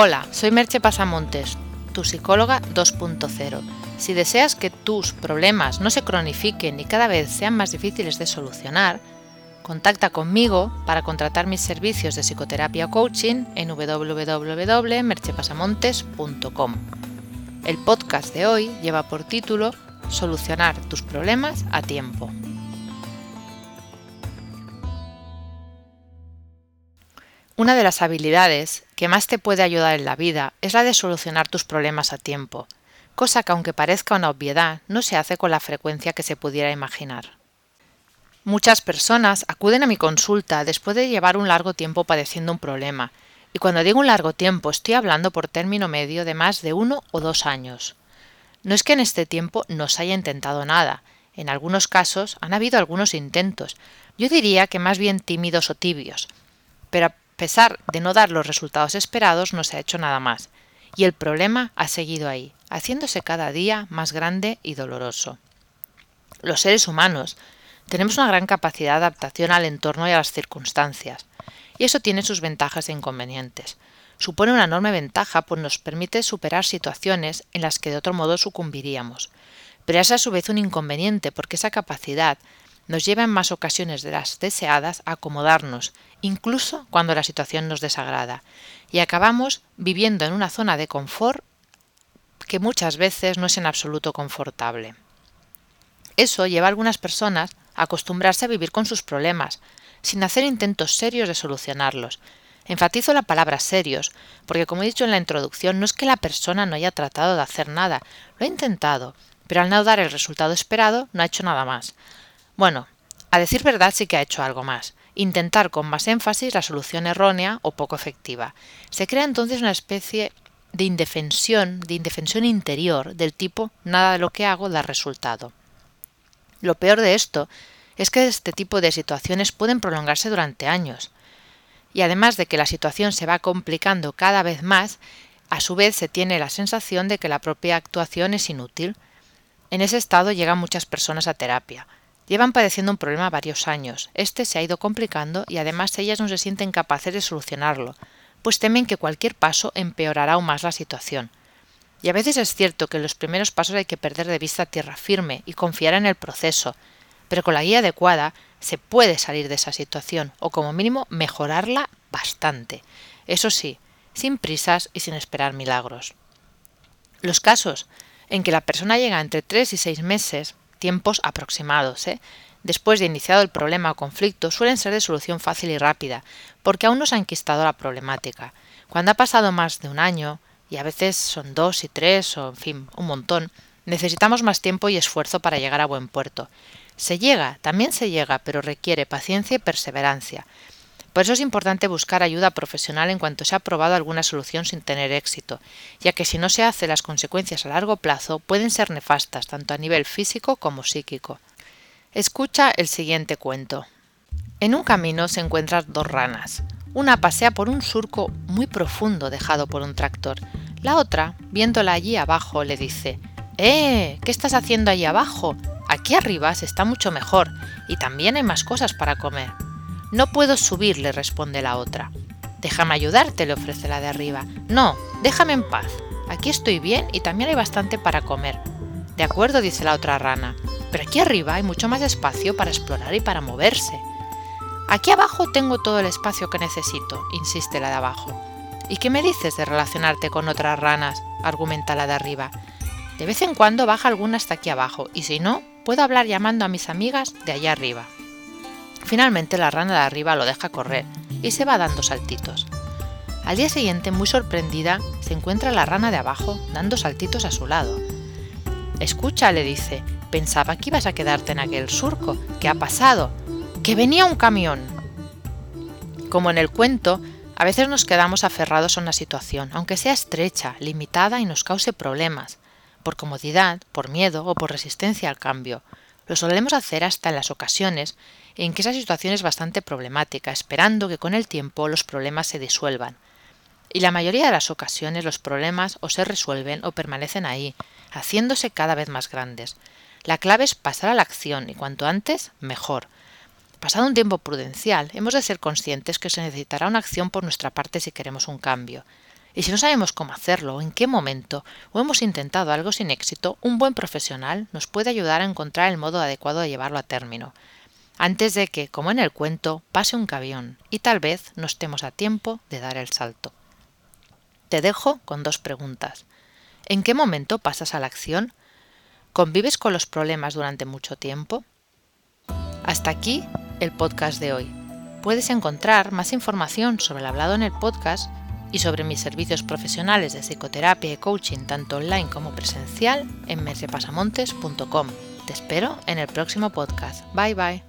Hola, soy Merche Pasamontes, tu psicóloga 2.0. Si deseas que tus problemas no se cronifiquen y cada vez sean más difíciles de solucionar, contacta conmigo para contratar mis servicios de psicoterapia o coaching en www.merchepasamontes.com. El podcast de hoy lleva por título Solucionar tus problemas a tiempo. Una de las habilidades que más te puede ayudar en la vida es la de solucionar tus problemas a tiempo, cosa que aunque parezca una obviedad, no se hace con la frecuencia que se pudiera imaginar. Muchas personas acuden a mi consulta después de llevar un largo tiempo padeciendo un problema, y cuando digo un largo tiempo estoy hablando por término medio de más de uno o dos años. No es que en este tiempo no se haya intentado nada, en algunos casos han habido algunos intentos, yo diría que más bien tímidos o tibios, pero pesar de no dar los resultados esperados, no se ha hecho nada más, y el problema ha seguido ahí, haciéndose cada día más grande y doloroso. Los seres humanos tenemos una gran capacidad de adaptación al entorno y a las circunstancias, y eso tiene sus ventajas e inconvenientes. Supone una enorme ventaja, pues nos permite superar situaciones en las que de otro modo sucumbiríamos, pero es a su vez un inconveniente, porque esa capacidad nos lleva en más ocasiones de las deseadas a acomodarnos, incluso cuando la situación nos desagrada, y acabamos viviendo en una zona de confort que muchas veces no es en absoluto confortable. Eso lleva a algunas personas a acostumbrarse a vivir con sus problemas, sin hacer intentos serios de solucionarlos. Enfatizo la palabra serios, porque como he dicho en la introducción, no es que la persona no haya tratado de hacer nada, lo ha intentado, pero al no dar el resultado esperado no ha hecho nada más. Bueno, a decir verdad sí que ha hecho algo más, intentar con más énfasis la solución errónea o poco efectiva. Se crea entonces una especie de indefensión, de indefensión interior, del tipo nada de lo que hago da resultado. Lo peor de esto es que este tipo de situaciones pueden prolongarse durante años. Y además de que la situación se va complicando cada vez más, a su vez se tiene la sensación de que la propia actuación es inútil. En ese estado llegan muchas personas a terapia. Llevan padeciendo un problema varios años. Este se ha ido complicando y además ellas no se sienten capaces de solucionarlo, pues temen que cualquier paso empeorará aún más la situación. Y a veces es cierto que en los primeros pasos hay que perder de vista tierra firme y confiar en el proceso, pero con la guía adecuada se puede salir de esa situación o como mínimo mejorarla bastante. Eso sí, sin prisas y sin esperar milagros. Los casos en que la persona llega entre tres y seis meses tiempos aproximados. ¿eh? Después de iniciado el problema o conflicto, suelen ser de solución fácil y rápida, porque aún no se ha enquistado la problemática. Cuando ha pasado más de un año, y a veces son dos y tres, o en fin, un montón, necesitamos más tiempo y esfuerzo para llegar a buen puerto. Se llega, también se llega, pero requiere paciencia y perseverancia. Por eso es importante buscar ayuda profesional en cuanto se ha probado alguna solución sin tener éxito, ya que si no se hace las consecuencias a largo plazo pueden ser nefastas tanto a nivel físico como psíquico. Escucha el siguiente cuento. En un camino se encuentran dos ranas. Una pasea por un surco muy profundo dejado por un tractor. La otra, viéndola allí abajo, le dice ¡Eh! ¿Qué estás haciendo allí abajo? Aquí arriba se está mucho mejor y también hay más cosas para comer. No puedo subir, le responde la otra. Déjame ayudarte, le ofrece la de arriba. No, déjame en paz. Aquí estoy bien y también hay bastante para comer. De acuerdo, dice la otra rana, pero aquí arriba hay mucho más espacio para explorar y para moverse. Aquí abajo tengo todo el espacio que necesito, insiste la de abajo. ¿Y qué me dices de relacionarte con otras ranas? argumenta la de arriba. De vez en cuando baja alguna hasta aquí abajo, y si no, puedo hablar llamando a mis amigas de allá arriba. Finalmente la rana de arriba lo deja correr y se va dando saltitos. Al día siguiente, muy sorprendida, se encuentra la rana de abajo dando saltitos a su lado. Escucha, le dice, pensaba que ibas a quedarte en aquel surco. ¿Qué ha pasado? Que venía un camión. Como en el cuento, a veces nos quedamos aferrados a una situación, aunque sea estrecha, limitada y nos cause problemas, por comodidad, por miedo o por resistencia al cambio. Lo solemos hacer hasta en las ocasiones en que esa situación es bastante problemática, esperando que con el tiempo los problemas se disuelvan. Y la mayoría de las ocasiones los problemas o se resuelven o permanecen ahí, haciéndose cada vez más grandes. La clave es pasar a la acción y cuanto antes, mejor. Pasado un tiempo prudencial, hemos de ser conscientes que se necesitará una acción por nuestra parte si queremos un cambio. Y si no sabemos cómo hacerlo o en qué momento, o hemos intentado algo sin éxito, un buen profesional nos puede ayudar a encontrar el modo adecuado de llevarlo a término, antes de que, como en el cuento, pase un cabión y tal vez no estemos a tiempo de dar el salto. Te dejo con dos preguntas. ¿En qué momento pasas a la acción? ¿Convives con los problemas durante mucho tiempo? Hasta aquí el podcast de hoy. Puedes encontrar más información sobre el hablado en el podcast y sobre mis servicios profesionales de psicoterapia y coaching tanto online como presencial en mercepasamontes.com. Te espero en el próximo podcast. Bye bye.